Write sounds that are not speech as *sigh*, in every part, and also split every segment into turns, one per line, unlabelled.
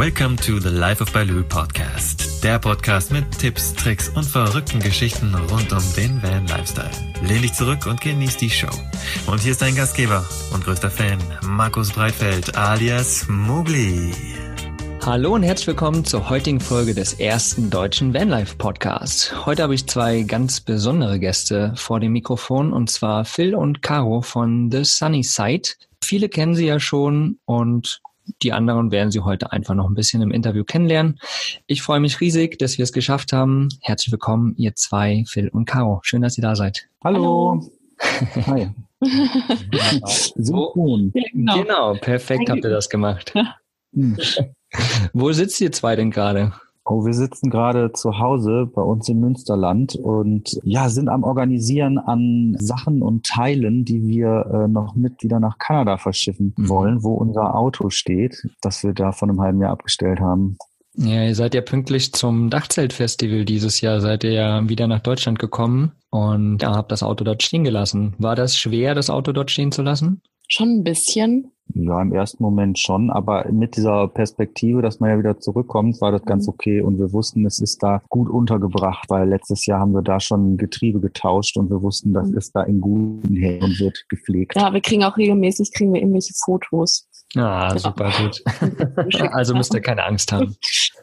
Welcome to the Life of Baloo Podcast. Der Podcast mit Tipps, Tricks und verrückten Geschichten rund um den Van Lifestyle. Lehn dich zurück und genieß die Show. Und hier ist dein Gastgeber und größter Fan, Markus Breitfeld alias Mugli.
Hallo und herzlich willkommen zur heutigen Folge des ersten deutschen Vanlife Podcasts. Heute habe ich zwei ganz besondere Gäste vor dem Mikrofon und zwar Phil und Caro von The Sunny Side. Viele kennen sie ja schon und die anderen werden Sie heute einfach noch ein bisschen im Interview kennenlernen. Ich freue mich riesig, dass wir es geschafft haben. Herzlich willkommen, ihr zwei, Phil und Caro. Schön, dass ihr da seid.
Hallo. *laughs* Hi. *laughs*
Synchron. Genau. genau, perfekt habt ihr das gemacht. *laughs* Wo sitzt ihr zwei denn gerade?
Oh, wir sitzen gerade zu Hause bei uns im Münsterland und ja, sind am Organisieren an Sachen und Teilen, die wir äh, noch mit wieder nach Kanada verschiffen mhm. wollen, wo unser Auto steht, das wir da vor einem halben Jahr abgestellt haben.
Ja, ihr seid ja pünktlich zum Dachzeltfestival dieses Jahr, seid ihr ja wieder nach Deutschland gekommen und ja, habt das Auto dort stehen gelassen. War das schwer, das Auto dort stehen zu lassen?
Schon ein bisschen.
Ja, im ersten Moment schon, aber mit dieser Perspektive, dass man ja wieder zurückkommt, war das ganz mhm. okay und wir wussten, es ist da gut untergebracht, weil letztes Jahr haben wir da schon Getriebe getauscht und wir wussten, das mhm. ist da in guten Händen und wird gepflegt.
Ja, wir kriegen auch regelmäßig kriegen wir irgendwelche Fotos.
Ah, super gut. *laughs* also müsst ihr keine Angst haben.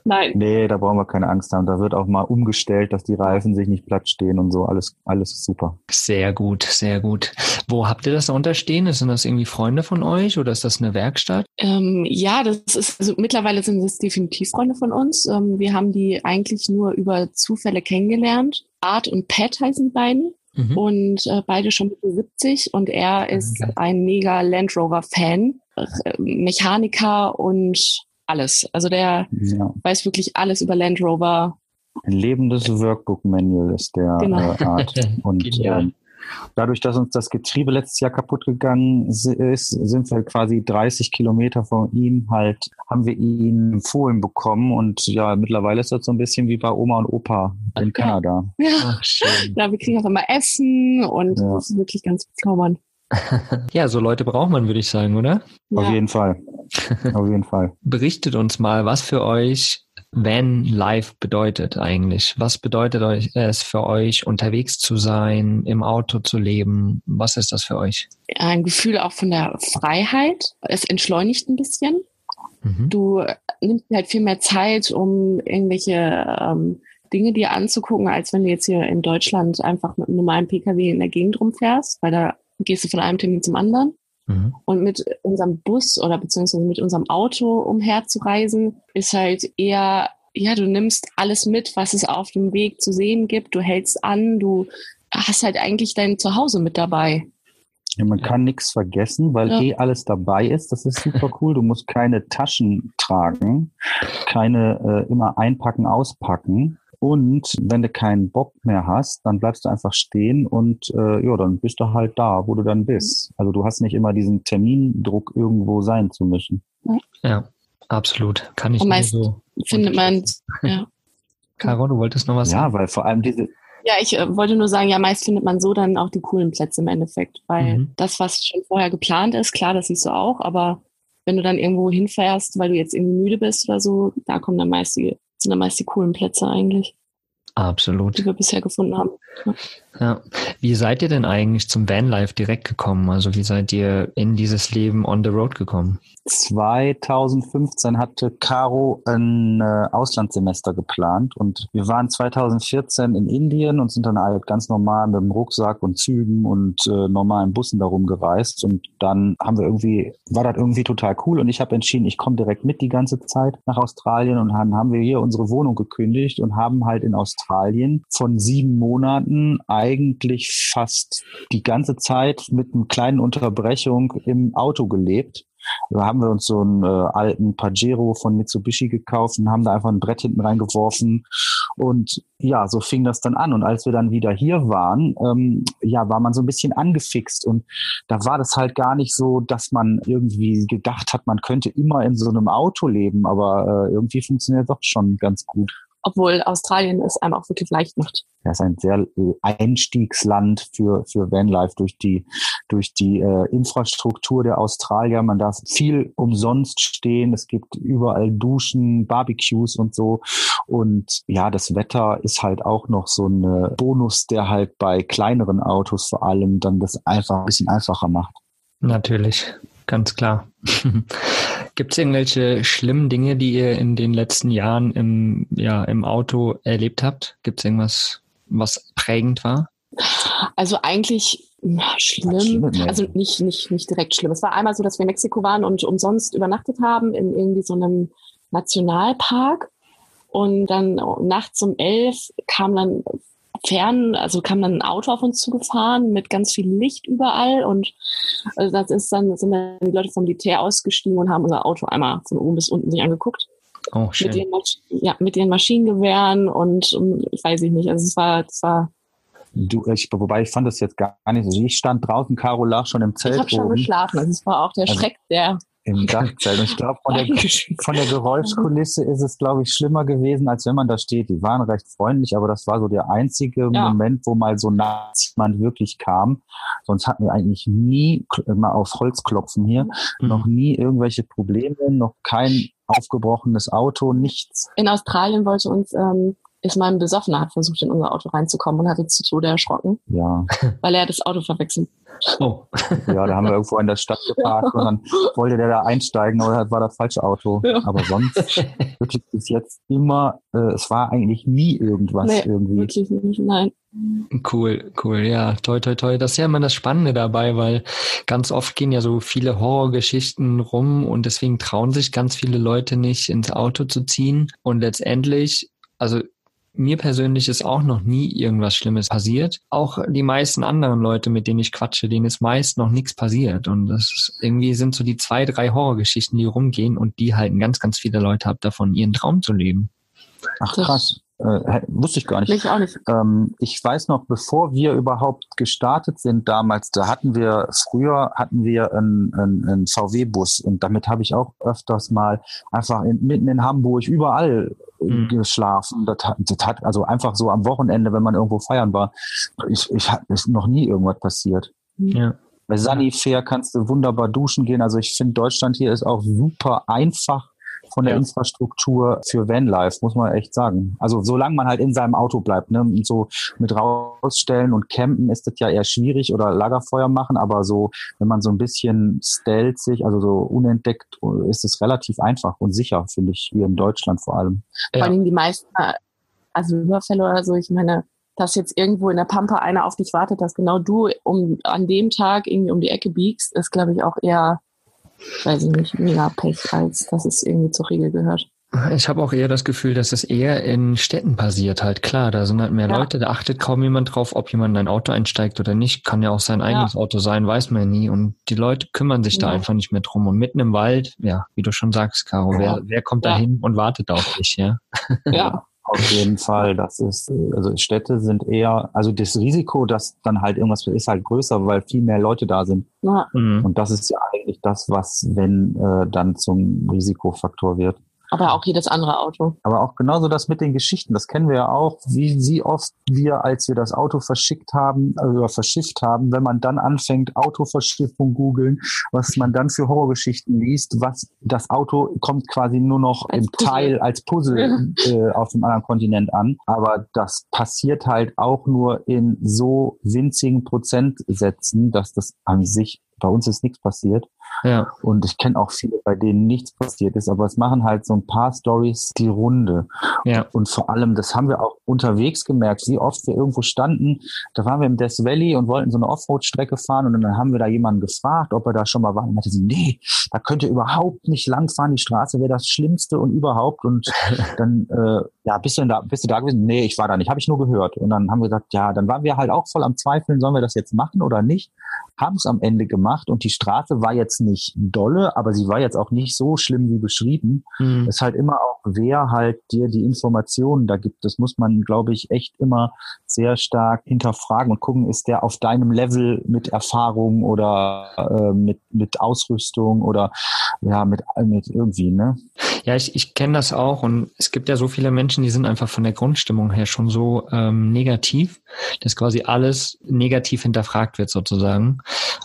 Nein.
Nee, da brauchen wir keine Angst haben. Da wird auch mal umgestellt, dass die Reifen sich nicht platt stehen und so. Alles, alles super.
Sehr gut, sehr gut. Wo habt ihr das da unterstehen? Sind das irgendwie Freunde von euch oder ist das eine Werkstatt?
Ähm, ja, das ist, also mittlerweile sind es definitiv Freunde von uns. Ähm, wir haben die eigentlich nur über Zufälle kennengelernt. Art und Pat heißen die beiden. Mhm. Und äh, beide schon Mitte 70 und er ist okay. ein mega Land Rover Fan, Mechaniker und alles. Also der ja. weiß wirklich alles über Land Rover.
Ein lebendes Workbook Manual ist der genau. äh, Art. *laughs* Und ähm, Dadurch, dass uns das Getriebe letztes Jahr kaputt gegangen ist, sind wir quasi 30 Kilometer von ihm halt, haben wir ihn empfohlen bekommen und ja, mittlerweile ist das so ein bisschen wie bei Oma und Opa in Kanada.
Ja, Ach, schön. *laughs* ja wir kriegen auch immer Essen und ja. das ist wirklich ganz bezaubernd. *laughs*
ja, so Leute braucht man, würde ich sagen, oder?
Ja. Auf jeden Fall. Auf jeden Fall. *laughs*
Berichtet uns mal, was für euch Van Life bedeutet eigentlich. Was bedeutet es für euch, unterwegs zu sein, im Auto zu leben? Was ist das für euch?
Ein Gefühl auch von der Freiheit. Es entschleunigt ein bisschen. Mhm. Du nimmst halt viel mehr Zeit, um irgendwelche ähm, Dinge dir anzugucken, als wenn du jetzt hier in Deutschland einfach mit einem normalen Pkw in der Gegend rumfährst, weil da gehst du von einem Termin zum anderen. Mhm. Und mit unserem Bus oder beziehungsweise mit unserem Auto umherzureisen, ist halt eher, ja, du nimmst alles mit, was es auf dem Weg zu sehen gibt. Du hältst an, du hast halt eigentlich dein Zuhause mit dabei.
Ja, man kann nichts vergessen, weil ja. eh alles dabei ist. Das ist super cool. Du musst keine Taschen tragen, keine äh, immer einpacken, auspacken. Und wenn du keinen Bock mehr hast, dann bleibst du einfach stehen und äh, ja, dann bist du halt da, wo du dann bist. Also du hast nicht immer diesen Termindruck, irgendwo sein zu müssen.
Ja, absolut. Kann ich
und meist so. findet man, ja. *laughs*
Caro, du wolltest noch was
ja, sagen? Ja, weil vor allem diese,
ja, ich äh, wollte nur sagen, ja, meist findet man so dann auch die coolen Plätze im Endeffekt, weil mhm. das, was schon vorher geplant ist, klar, das siehst du auch, aber wenn du dann irgendwo hinfährst, weil du jetzt irgendwie müde bist oder so, da kommen dann meist die sind dann meist die coolen Plätze eigentlich.
Absolut.
Die wir bisher gefunden haben. Ja.
Ja. Wie seid ihr denn eigentlich zum Vanlife direkt gekommen? Also wie seid ihr in dieses Leben on the road gekommen?
2015 hatte Caro ein äh, Auslandssemester geplant und wir waren 2014 in Indien und sind dann halt ganz normal mit dem Rucksack und Zügen und äh, normalen Bussen darum gereist und dann haben wir irgendwie, war das irgendwie total cool und ich habe entschieden, ich komme direkt mit die ganze Zeit nach Australien und dann haben wir hier unsere Wohnung gekündigt und haben halt in Australien von sieben Monaten eigentlich fast die ganze Zeit mit einer kleinen Unterbrechung im Auto gelebt da haben wir uns so einen äh, alten Pajero von Mitsubishi gekauft und haben da einfach ein Brett hinten reingeworfen. Und ja, so fing das dann an. Und als wir dann wieder hier waren, ähm, ja, war man so ein bisschen angefixt. Und da war das halt gar nicht so, dass man irgendwie gedacht hat, man könnte immer in so einem Auto leben. Aber äh, irgendwie funktioniert doch schon ganz gut.
Obwohl Australien es einem auch wirklich leicht macht.
Ja, es ist ein sehr Einstiegsland für, für Vanlife durch die, durch die äh, Infrastruktur der Australier. Man darf viel umsonst stehen. Es gibt überall Duschen, Barbecues und so. Und ja, das Wetter ist halt auch noch so ein Bonus, der halt bei kleineren Autos vor allem dann das einfach ein bisschen einfacher macht.
Natürlich, ganz klar. *laughs* Gibt es irgendwelche schlimmen Dinge, die ihr in den letzten Jahren im, ja, im Auto erlebt habt? Gibt es irgendwas, was prägend war?
Also eigentlich schlimm, also nicht, nicht, nicht direkt schlimm. Es war einmal so, dass wir in Mexiko waren und umsonst übernachtet haben in irgendwie so einem Nationalpark. Und dann nachts um elf kam dann fern, also kam dann ein Auto auf uns zugefahren mit ganz viel Licht überall und also das ist dann, sind dann die Leute vom Militär ausgestiegen und haben unser Auto einmal von oben bis unten sich angeguckt. Oh, schön. Mit ihren, ja, mit ihren Maschinengewehren und, und ich weiß ich nicht, also es war, es war
Du, ich, wobei ich fand das jetzt gar nicht so. Ich stand draußen, Caro lag schon im Zelt.
Ich habe schon geschlafen. Also es war auch der also, Schreck, der
im Dachzelt. Und ich glaube, von der, *laughs* von der Geräuschkulisse ist es, glaube ich, schlimmer gewesen, als wenn man da steht. Die waren recht freundlich, aber das war so der einzige ja. Moment, wo mal so nah jemand wirklich kam. Sonst hatten wir eigentlich nie, mal auf Holz klopfen hier, mhm. noch nie irgendwelche Probleme, noch kein aufgebrochenes Auto, nichts.
In Australien wollte uns ähm, ist mal ein Besoffener hat versucht, in unser Auto reinzukommen und hatte zu Tode erschrocken.
Ja. *laughs*
Weil er das Auto verwechselt.
Oh. Ja, da haben wir irgendwo in der Stadt geparkt ja. und dann wollte der da einsteigen, aber das war das falsche Auto. Ja. Aber sonst *laughs* wirklich bis jetzt immer, äh, es war eigentlich nie irgendwas nee, irgendwie.
Wirklich nicht, nein.
Cool, cool, ja, toi, toi, toi. Das ist ja immer das Spannende dabei, weil ganz oft gehen ja so viele Horrorgeschichten rum und deswegen trauen sich ganz viele Leute nicht ins Auto zu ziehen und letztendlich, also mir persönlich ist auch noch nie irgendwas Schlimmes passiert. Auch die meisten anderen Leute, mit denen ich quatsche, denen ist meist noch nichts passiert. Und das ist, irgendwie sind so die zwei, drei Horrorgeschichten, die rumgehen und die halten ganz, ganz viele Leute ab davon, ihren Traum zu leben.
Ach krass. Äh, wusste ich gar nicht.
Ich auch nicht.
Ähm, ich weiß noch, bevor wir überhaupt gestartet sind damals, da hatten wir, früher hatten wir einen, einen, einen VW-Bus und damit habe ich auch öfters mal einfach in, mitten in Hamburg überall mhm. geschlafen. Das hat, das hat, also einfach so am Wochenende, wenn man irgendwo feiern war, ich, ich ist noch nie irgendwas passiert. Ja. Bei Sunnyfair kannst du wunderbar duschen gehen. Also ich finde, Deutschland hier ist auch super einfach von der ja. Infrastruktur für Vanlife, muss man echt sagen. Also solange man halt in seinem Auto bleibt, ne, und so mit rausstellen und campen ist das ja eher schwierig oder Lagerfeuer machen, aber so, wenn man so ein bisschen stellt sich, also so unentdeckt, ist es relativ einfach und sicher, finde ich, hier in Deutschland vor allem.
Vor allem die meisten, also Überfälle oder so, ich meine, dass jetzt irgendwo in der Pampa einer auf dich wartet, dass genau du um an dem Tag irgendwie um die Ecke biegst, ist, glaube ich, auch eher weiß ich nicht, mega Pech, als dass es irgendwie zur Regel gehört.
Ich habe auch eher das Gefühl, dass es eher in Städten passiert halt. Klar, da sind halt mehr ja. Leute, da achtet kaum jemand drauf, ob jemand in ein Auto einsteigt oder nicht. Kann ja auch sein eigenes ja. Auto sein, weiß man ja nie. Und die Leute kümmern sich ja. da einfach nicht mehr drum. Und mitten im Wald, ja, wie du schon sagst, Caro, wer, wer kommt da hin und wartet auf dich, ja?
Ja, *laughs* Auf jeden Fall. Das ist, also Städte sind eher, also das Risiko, dass dann halt irgendwas ist halt größer, weil viel mehr Leute da sind. Ja. Mhm. Und das ist ja eigentlich das, was, wenn äh, dann zum Risikofaktor wird.
Aber auch jedes andere Auto.
Aber auch genauso das mit den Geschichten. Das kennen wir ja auch, wie, wie oft wir, als wir das Auto verschickt haben, oder verschifft haben, wenn man dann anfängt, Autoverschiffung googeln, was man dann für Horrorgeschichten liest, was das Auto kommt quasi nur noch als im Puzzle. Teil als Puzzle äh, auf dem anderen Kontinent an. Aber das passiert halt auch nur in so winzigen Prozentsätzen, dass das an sich bei uns ist nichts passiert. Ja. Und ich kenne auch viele, bei denen nichts passiert ist, aber es machen halt so ein paar Stories die Runde. Ja. Und vor allem, das haben wir auch unterwegs gemerkt, wie oft wir irgendwo standen. Da waren wir im Death Valley und wollten so eine Offroad-Strecke fahren und dann haben wir da jemanden gefragt, ob er da schon mal war. Und er meinte so, nee, da könnt ihr überhaupt nicht langfahren. Die Straße wäre das Schlimmste und überhaupt. Und *laughs* dann, äh, ja, bist du denn da, bist du da gewesen? Nee, ich war da nicht, habe ich nur gehört. Und dann haben wir gesagt, ja, dann waren wir halt auch voll am Zweifeln, sollen wir das jetzt machen oder nicht? Haben es am Ende gemacht und die Straße war jetzt nicht dolle, aber sie war jetzt auch nicht so schlimm wie beschrieben. Mhm. Es ist halt immer auch, wer halt dir die Informationen da gibt. Das muss man, glaube ich, echt immer sehr stark hinterfragen und gucken, ist der auf deinem Level mit Erfahrung oder äh, mit, mit Ausrüstung oder ja, mit, mit irgendwie, ne?
Ja, ich, ich kenne das auch und es gibt ja so viele Menschen, die sind einfach von der Grundstimmung her schon so ähm, negativ, dass quasi alles negativ hinterfragt wird sozusagen.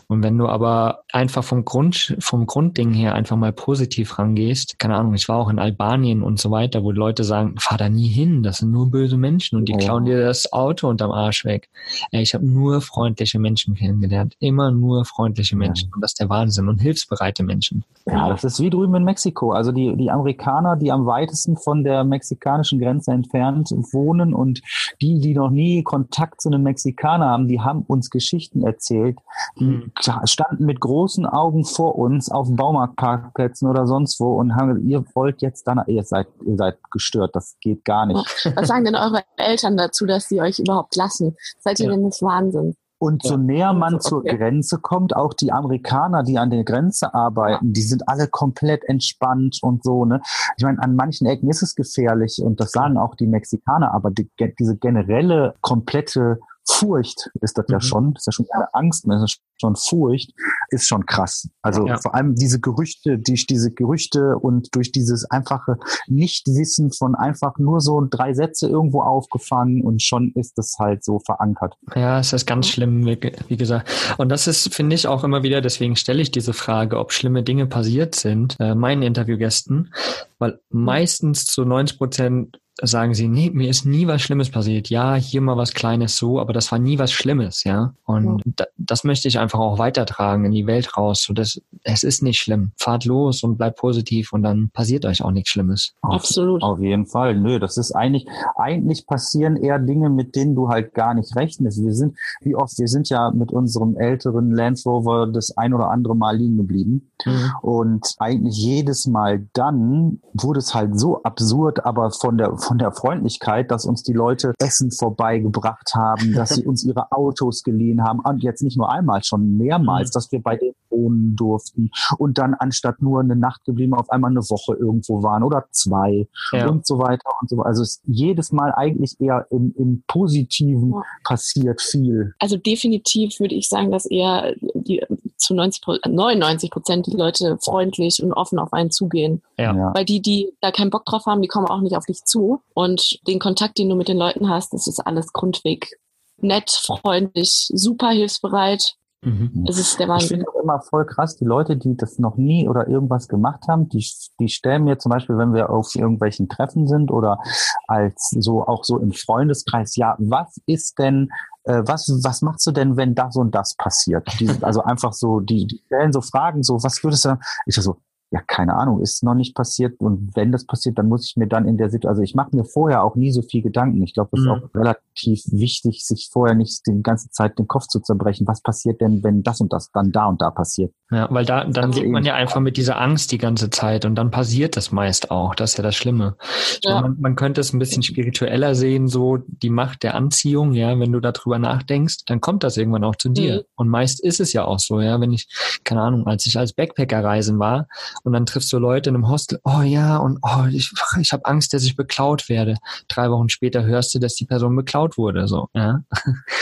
Und wenn du aber einfach vom Grund, vom Grundding her einfach mal positiv rangehst, keine Ahnung, ich war auch in Albanien und so weiter, wo Leute sagen, fahr da nie hin, das sind nur böse Menschen und die oh. klauen dir das Auto unterm Arsch weg. Ey, ich habe nur freundliche Menschen kennengelernt, immer nur freundliche Menschen ja. und das ist der Wahnsinn und hilfsbereite Menschen.
Ja, das ist wie drüben in Mexiko. Also die, die Amerikaner, die am weitesten von der mexikanischen Grenze entfernt wohnen und die, die noch nie Kontakt zu einem Mexikaner haben, die haben uns Geschichten erzählt. Die mhm. standen mit großen Augen vor uns auf Baumarktparkplätzen oder sonst wo und haben gesagt, ihr wollt jetzt dann, ihr seid, ihr seid gestört, das geht gar nicht. *laughs*
Was sagen denn eure Eltern dazu, dass sie euch überhaupt lassen? Seid ihr ja. denn nicht Wahnsinn?
Und so näher man okay. zur Grenze kommt, auch die Amerikaner, die an der Grenze arbeiten, die sind alle komplett entspannt und so. Ne? Ich meine, an manchen Ecken ist es gefährlich und das sagen auch die Mexikaner, aber die, diese generelle, komplette Furcht ist das mhm. ja schon, das ist ja schon keine Angst mehr, das ist schon Furcht, ist schon krass. Also ja. vor allem diese Gerüchte, die, diese Gerüchte und durch dieses einfache Nichtwissen von einfach nur so drei Sätze irgendwo aufgefangen und schon ist das halt so verankert.
Ja, es ist ganz schlimm, wie, wie gesagt. Und das ist, finde ich, auch immer wieder, deswegen stelle ich diese Frage, ob schlimme Dinge passiert sind, äh, meinen Interviewgästen, weil meistens zu 90 Prozent sagen sie, nee, mir ist nie was Schlimmes passiert. Ja, hier mal was Kleines so, aber das war nie was Schlimmes, ja. Und ja. das möchte ich einfach auch weitertragen in die Welt raus. So dass, es ist nicht schlimm. Fahrt los und bleibt positiv und dann passiert euch auch nichts Schlimmes.
Absolut. Auf jeden Fall. Nö, das ist eigentlich, eigentlich passieren eher Dinge, mit denen du halt gar nicht rechnest. Wir sind, wie oft, wir sind ja mit unserem älteren Land Rover das ein oder andere Mal liegen geblieben. Mhm. Und eigentlich jedes Mal dann wurde es halt so absurd, aber von der, von der Freundlichkeit, dass uns die Leute Essen vorbeigebracht haben, dass sie *laughs* uns ihre Autos geliehen haben und jetzt nicht nur einmal, schon mehrmals, mhm. dass wir bei denen wohnen durften und dann anstatt nur eine Nacht geblieben auf einmal eine Woche irgendwo waren oder zwei ja. und so weiter und so weiter. Also es ist jedes Mal eigentlich eher im, im Positiven ja. passiert viel.
Also definitiv würde ich sagen, dass eher die zu 90, 99 Prozent die Leute freundlich und offen auf einen zugehen. Ja. Weil die, die da keinen Bock drauf haben, die kommen auch nicht auf dich zu. Und den Kontakt, den du mit den Leuten hast, das ist alles grundweg nett, freundlich, super hilfsbereit.
Mhm. Es ist der Wahnsinn. Ich finde immer voll krass, die Leute, die das noch nie oder irgendwas gemacht haben, die, die stellen mir zum Beispiel, wenn wir auf irgendwelchen Treffen sind oder als so auch so im Freundeskreis, ja, was ist denn äh, was, was machst du denn, wenn das und das passiert? Die, also *laughs* einfach so, die, die stellen so Fragen, so, was würdest du, ich so, ja, keine Ahnung, ist noch nicht passiert. Und wenn das passiert, dann muss ich mir dann in der Situation, also ich mache mir vorher auch nie so viel Gedanken. Ich glaube, es ist mhm. auch relativ wichtig, sich vorher nicht die ganze Zeit den Kopf zu zerbrechen. Was passiert denn, wenn das und das dann da und da passiert?
Ja, weil da, dann lebt man ja einfach mit dieser Angst die ganze Zeit und dann passiert das meist auch. Das ist ja das Schlimme. Ja. Man, man könnte es ein bisschen spiritueller sehen, so die Macht der Anziehung, ja, wenn du darüber nachdenkst, dann kommt das irgendwann auch zu dir. Mhm. Und meist ist es ja auch so, ja, wenn ich, keine Ahnung, als ich als Backpacker reisen war und dann triffst du Leute in einem Hostel, oh ja, und oh, ich, ich habe Angst, dass ich beklaut werde. Drei Wochen später hörst du, dass die Person beklaut wurde. So, ja.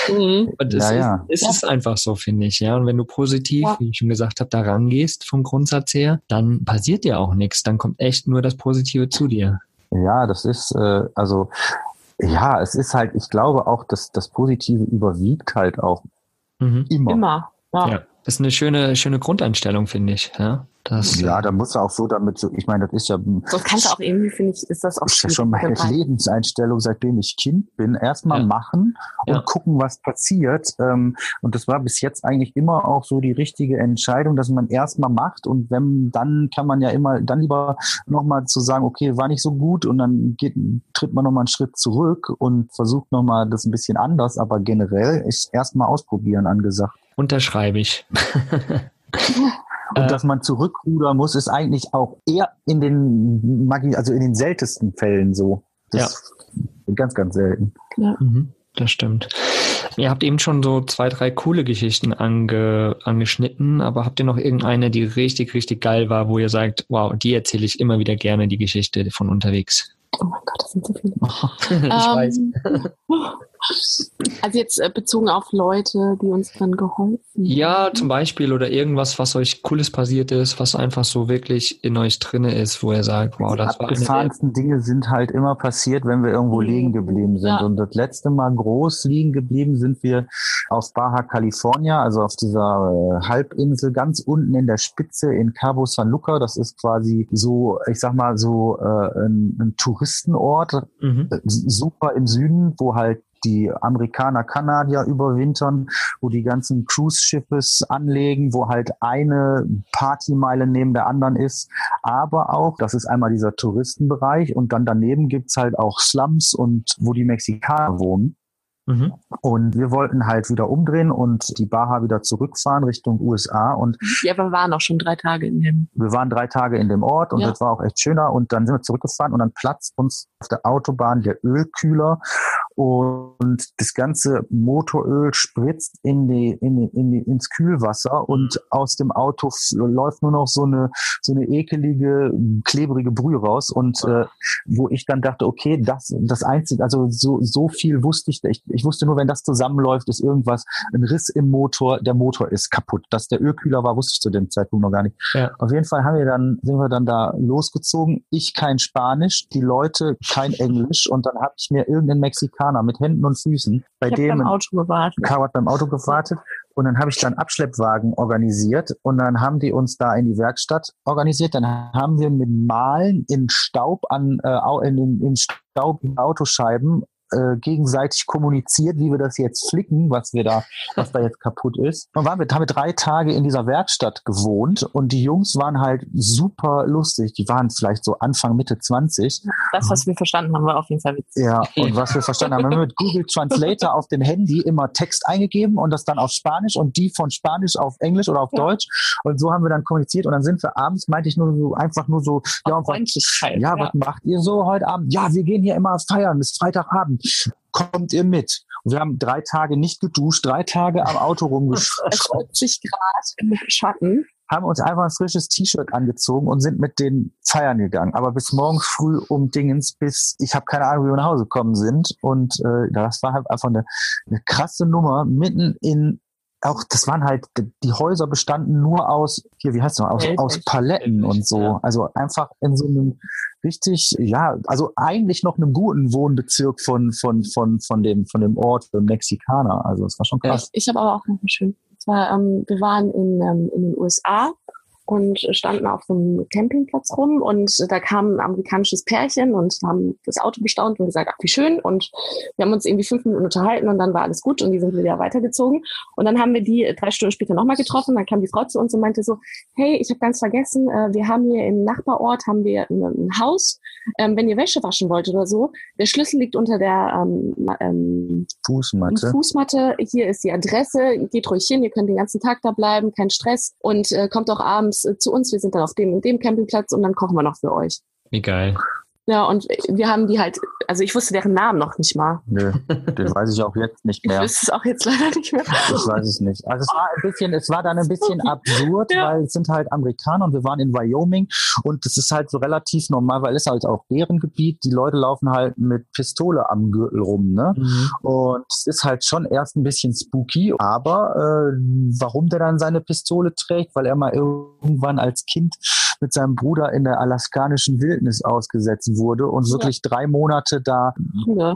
Mhm. *laughs* Und das ja, ja. ist, ist ja. einfach so, finde ich. Ja. Und wenn du positiv, ja. wie ich schon gesagt habe, da rangehst vom Grundsatz her, dann passiert dir auch nichts. Dann kommt echt nur das Positive zu dir.
Ja, das ist, äh, also ja, es ist halt, ich glaube auch, dass das Positive überwiegt halt auch mhm. immer.
Immer.
Ja. ja. Das ist eine schöne, schöne Grundeinstellung, finde ich. Ja.
Das, ja, da muss er auch so damit so, ich meine, das ist ja.
Das kannst du auch irgendwie, finde ich, ist das auch
ist ja schon meine Lebenseinstellung, seitdem ich Kind bin. Erstmal ja. machen und ja. gucken, was passiert. Ähm, und das war bis jetzt eigentlich immer auch so die richtige Entscheidung, dass man erstmal macht und wenn, dann kann man ja immer, dann lieber nochmal zu sagen, okay, war nicht so gut und dann geht, tritt man nochmal einen Schritt zurück und versucht nochmal das ein bisschen anders, aber generell ist erstmal ausprobieren angesagt.
Unterschreibe ich. *laughs*
Und äh, dass man zurückrudern muss, ist eigentlich auch eher in den Magi also in den seltensten Fällen so. Das ja. ganz, ganz selten.
Ja. Mhm, das stimmt. Ihr habt eben schon so zwei, drei coole Geschichten ange, angeschnitten, aber habt ihr noch irgendeine, die richtig, richtig geil war, wo ihr sagt, wow, die erzähle ich immer wieder gerne, die Geschichte von unterwegs?
Oh mein Gott, das sind so viele. *laughs*
ich weiß. *laughs*
Also jetzt äh, bezogen auf Leute, die uns dann geholfen haben.
Ja, zum Beispiel oder irgendwas, was euch Cooles passiert ist, was einfach so wirklich in euch drinne ist, wo ihr sagt, wow, das
war. Die abgefahrensten Dinge sind halt immer passiert, wenn wir irgendwo liegen geblieben sind. Ja. Und das letzte Mal groß liegen geblieben sind wir auf Baja California, also auf dieser äh, Halbinsel ganz unten in der Spitze in Cabo San Luca. Das ist quasi so, ich sag mal, so äh, ein, ein Touristenort, mhm. Äh, super im Süden, wo halt die Amerikaner, Kanadier überwintern, wo die ganzen Cruise-Schiffes anlegen, wo halt eine Partymeile neben der anderen ist. Aber auch, das ist einmal dieser Touristenbereich und dann daneben gibt's halt auch Slums und wo die Mexikaner wohnen. Mhm. Und wir wollten halt wieder umdrehen und die Baha wieder zurückfahren Richtung USA. Und
ja, wir waren auch schon drei Tage in dem.
Wir waren drei Tage in dem Ort und ja. das war auch echt schöner. Und dann sind wir zurückgefahren und dann platzt uns auf der Autobahn der Ölkühler und das ganze Motoröl spritzt in die, in die, in die, ins Kühlwasser und mhm. aus dem Auto läuft nur noch so eine so eine ekelige klebrige Brühe raus und äh, wo ich dann dachte okay das das einzige also so so viel wusste ich ich, ich wusste nur wenn das zusammenläuft ist irgendwas ein Riss im Motor der Motor ist kaputt dass der Ölkühler war wusste ich zu dem Zeitpunkt noch gar nicht ja. auf jeden Fall haben wir dann sind wir dann da losgezogen ich kein Spanisch die Leute kein Englisch und dann habe ich mir irgendeinen Mexikaner mit Händen und Füßen, bei ich dem beim Auto gewartet. Caro hat beim Auto gewartet und dann habe ich dann Abschleppwagen organisiert und dann haben die uns da in die Werkstatt organisiert. Dann haben wir mit Malen in Staub an äh, in, in Staub Autoscheiben äh, gegenseitig kommuniziert, wie wir das jetzt flicken, was wir da, was da jetzt kaputt ist. Und waren wir, haben wir drei Tage in dieser Werkstatt gewohnt und die Jungs waren halt super lustig. Die waren vielleicht so Anfang, Mitte 20.
Das, was wir verstanden haben, war auf jeden Fall witzig.
Ja, und was wir verstanden haben, haben wir mit Google Translator auf dem Handy immer Text eingegeben und das dann auf Spanisch und die von Spanisch auf Englisch oder auf ja. Deutsch. Und so haben wir dann kommuniziert und dann sind wir abends, meinte ich nur so, einfach nur so, ja, was, ja, ja, was macht ihr so heute Abend? Ja, wir gehen hier immer feiern, ist Freitagabend kommt ihr mit? Und wir haben drei Tage nicht geduscht, drei Tage am Auto rumgeschraubt.
40 Grad im Schatten.
Haben uns einfach ein frisches T-Shirt angezogen und sind mit den feiern gegangen. Aber bis morgens früh um Dingens, bis ich habe keine Ahnung, wie wir nach Hause gekommen sind. Und äh, das war halt einfach eine, eine krasse Nummer mitten in auch, das waren halt, die Häuser bestanden nur aus, hier, wie heißt das, aus, aus Paletten und so. Also einfach in so einem richtig, ja, also eigentlich noch einem guten Wohnbezirk von, von, von, von dem, von dem Ort für Mexikaner. Also es war schon krass.
Ich, ich habe aber auch noch schön. Zwar, ähm, wir waren in, ähm, in den USA und standen auf so einem Campingplatz rum und da kam ein amerikanisches Pärchen und haben das Auto bestaunt und gesagt, ach wie schön. Und wir haben uns irgendwie fünf Minuten unterhalten und dann war alles gut und die sind wieder weitergezogen. Und dann haben wir die drei Stunden später nochmal getroffen, dann kam die Frau zu uns und meinte so, hey, ich habe ganz vergessen, äh, wir haben hier im Nachbarort haben wir ein, Haus, ähm, wenn ihr Wäsche waschen wollt oder so, der Schlüssel liegt unter der ähm, ähm,
Fußmatte.
Fußmatte, hier ist die Adresse, geht ruhig hin, ihr könnt den ganzen Tag da bleiben, kein Stress. Und äh, kommt auch abends äh, zu uns, wir sind dann auf dem und dem Campingplatz und dann kochen wir noch für euch.
Geil.
Ja, und wir haben die halt, also ich wusste deren Namen noch nicht mal.
Nö, den weiß ich auch jetzt nicht mehr.
Ich weiß es auch jetzt leider nicht mehr.
Ich weiß es nicht. Also es war ein bisschen, es war dann ein bisschen absurd, ja. weil es sind halt Amerikaner und wir waren in Wyoming und es ist halt so relativ normal, weil es halt auch deren Gebiet. Die Leute laufen halt mit Pistole am Gürtel rum, ne? Mhm. Und es ist halt schon erst ein bisschen spooky, aber äh, warum der dann seine Pistole trägt, weil er mal irgendwann als Kind mit seinem Bruder in der alaskanischen Wildnis ausgesetzt wurde und ja. wirklich drei Monate da ja.